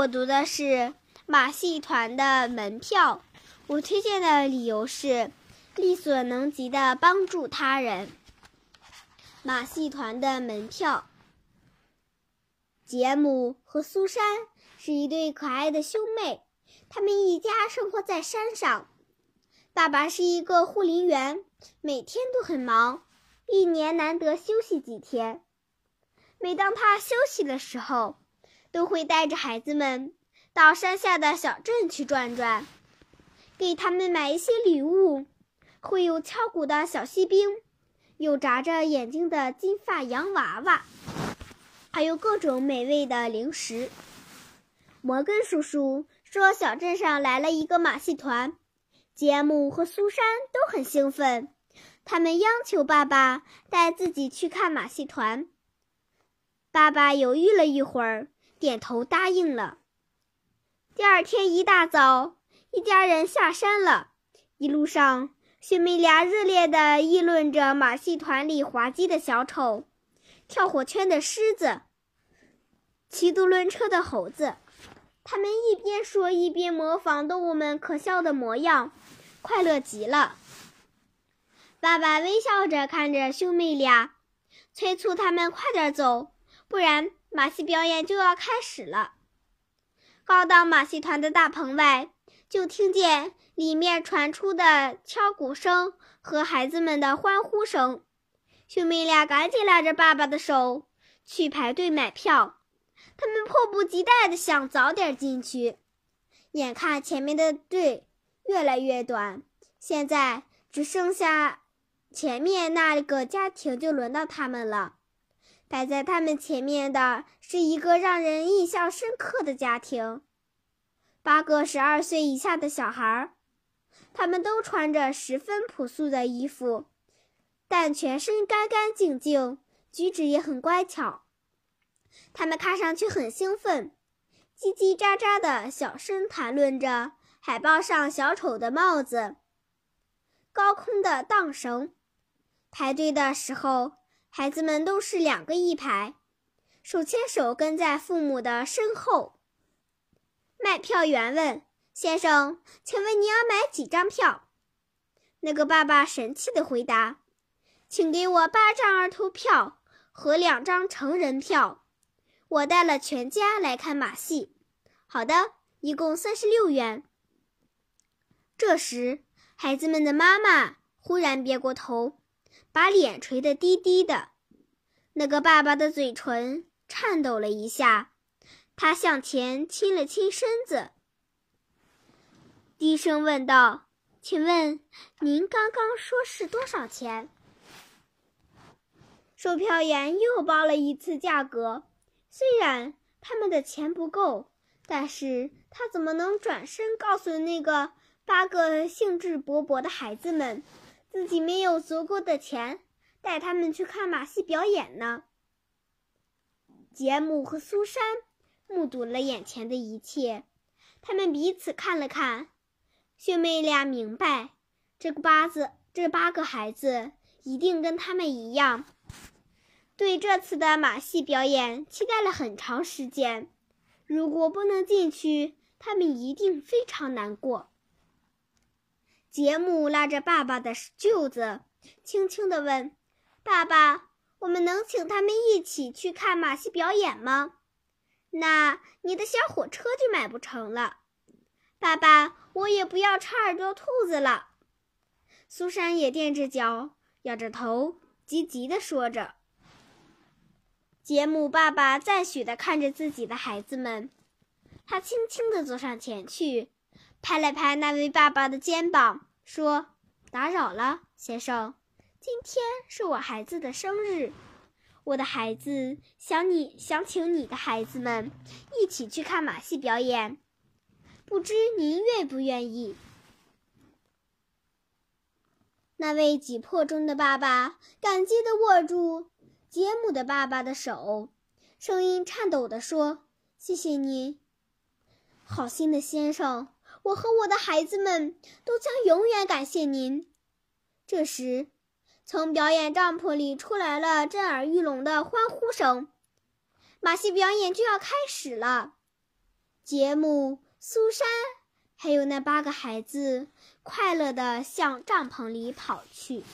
我读的是马戏团的门票。我推荐的理由是力所能及的帮助他人。马戏团的门票。杰姆和苏珊是一对可爱的兄妹，他们一家生活在山上。爸爸是一个护林员，每天都很忙，一年难得休息几天。每当他休息的时候，都会带着孩子们到山下的小镇去转转，给他们买一些礼物，会有敲鼓的小锡兵，有眨着眼睛的金发洋娃娃，还有各种美味的零食。摩根叔叔说，小镇上来了一个马戏团，杰姆和苏珊都很兴奋，他们央求爸爸带自己去看马戏团。爸爸犹豫了一会儿。点头答应了。第二天一大早，一家人下山了。一路上，兄妹俩热烈地议论着马戏团里滑稽的小丑、跳火圈的狮子、骑独轮车的猴子。他们一边说，一边模仿动物们可笑的模样，快乐极了。爸爸微笑着看着兄妹俩，催促他们快点走，不然。马戏表演就要开始了。刚到马戏团的大棚外，就听见里面传出的敲鼓声和孩子们的欢呼声。兄妹俩赶紧拉着爸爸的手去排队买票。他们迫不及待地想早点进去。眼看前面的队越来越短，现在只剩下前面那个家庭，就轮到他们了。摆在他们前面的是一个让人印象深刻的家庭，八个十二岁以下的小孩儿，他们都穿着十分朴素的衣服，但全身干干净净，举止也很乖巧。他们看上去很兴奋，叽叽喳喳的小声谈论着海报上小丑的帽子、高空的荡绳。排队的时候。孩子们都是两个一排，手牵手跟在父母的身后。卖票员问：“先生，请问你要买几张票？”那个爸爸神气地回答：“请给我八张儿童票和两张成人票。我带了全家来看马戏。”“好的，一共三十六元。”这时，孩子们的妈妈忽然别过头。把脸垂得低低的，那个爸爸的嘴唇颤抖了一下，他向前亲了亲身子，低声问道：“请问您刚刚说是多少钱？”售票员又报了一次价格，虽然他们的钱不够，但是他怎么能转身告诉那个八个兴致勃勃的孩子们？自己没有足够的钱带他们去看马戏表演呢。杰姆和苏珊目睹了眼前的一切，他们彼此看了看，兄妹俩明白，这个八子这八个孩子一定跟他们一样，对这次的马戏表演期待了很长时间。如果不能进去，他们一定非常难过。杰姆拉着爸爸的袖子，轻轻地问：“爸爸，我们能请他们一起去看马戏表演吗？那你的小火车就买不成了。”“爸爸，我也不要长耳朵兔子了。”苏珊也垫着脚，摇着头，急急地说着。杰姆爸爸赞许地看着自己的孩子们，他轻轻地走上前去。拍了拍那位爸爸的肩膀，说：“打扰了，先生。今天是我孩子的生日，我的孩子想你想请你的孩子们一起去看马戏表演，不知您愿不愿意？”那位挤迫中的爸爸感激地握住杰姆的爸爸的手，声音颤抖地说：“谢谢您，好心的先生。”我和我的孩子们都将永远感谢您。这时，从表演帐篷里出来了震耳欲聋的欢呼声。马戏表演就要开始了。杰姆、苏珊，还有那八个孩子，快乐地向帐篷里跑去。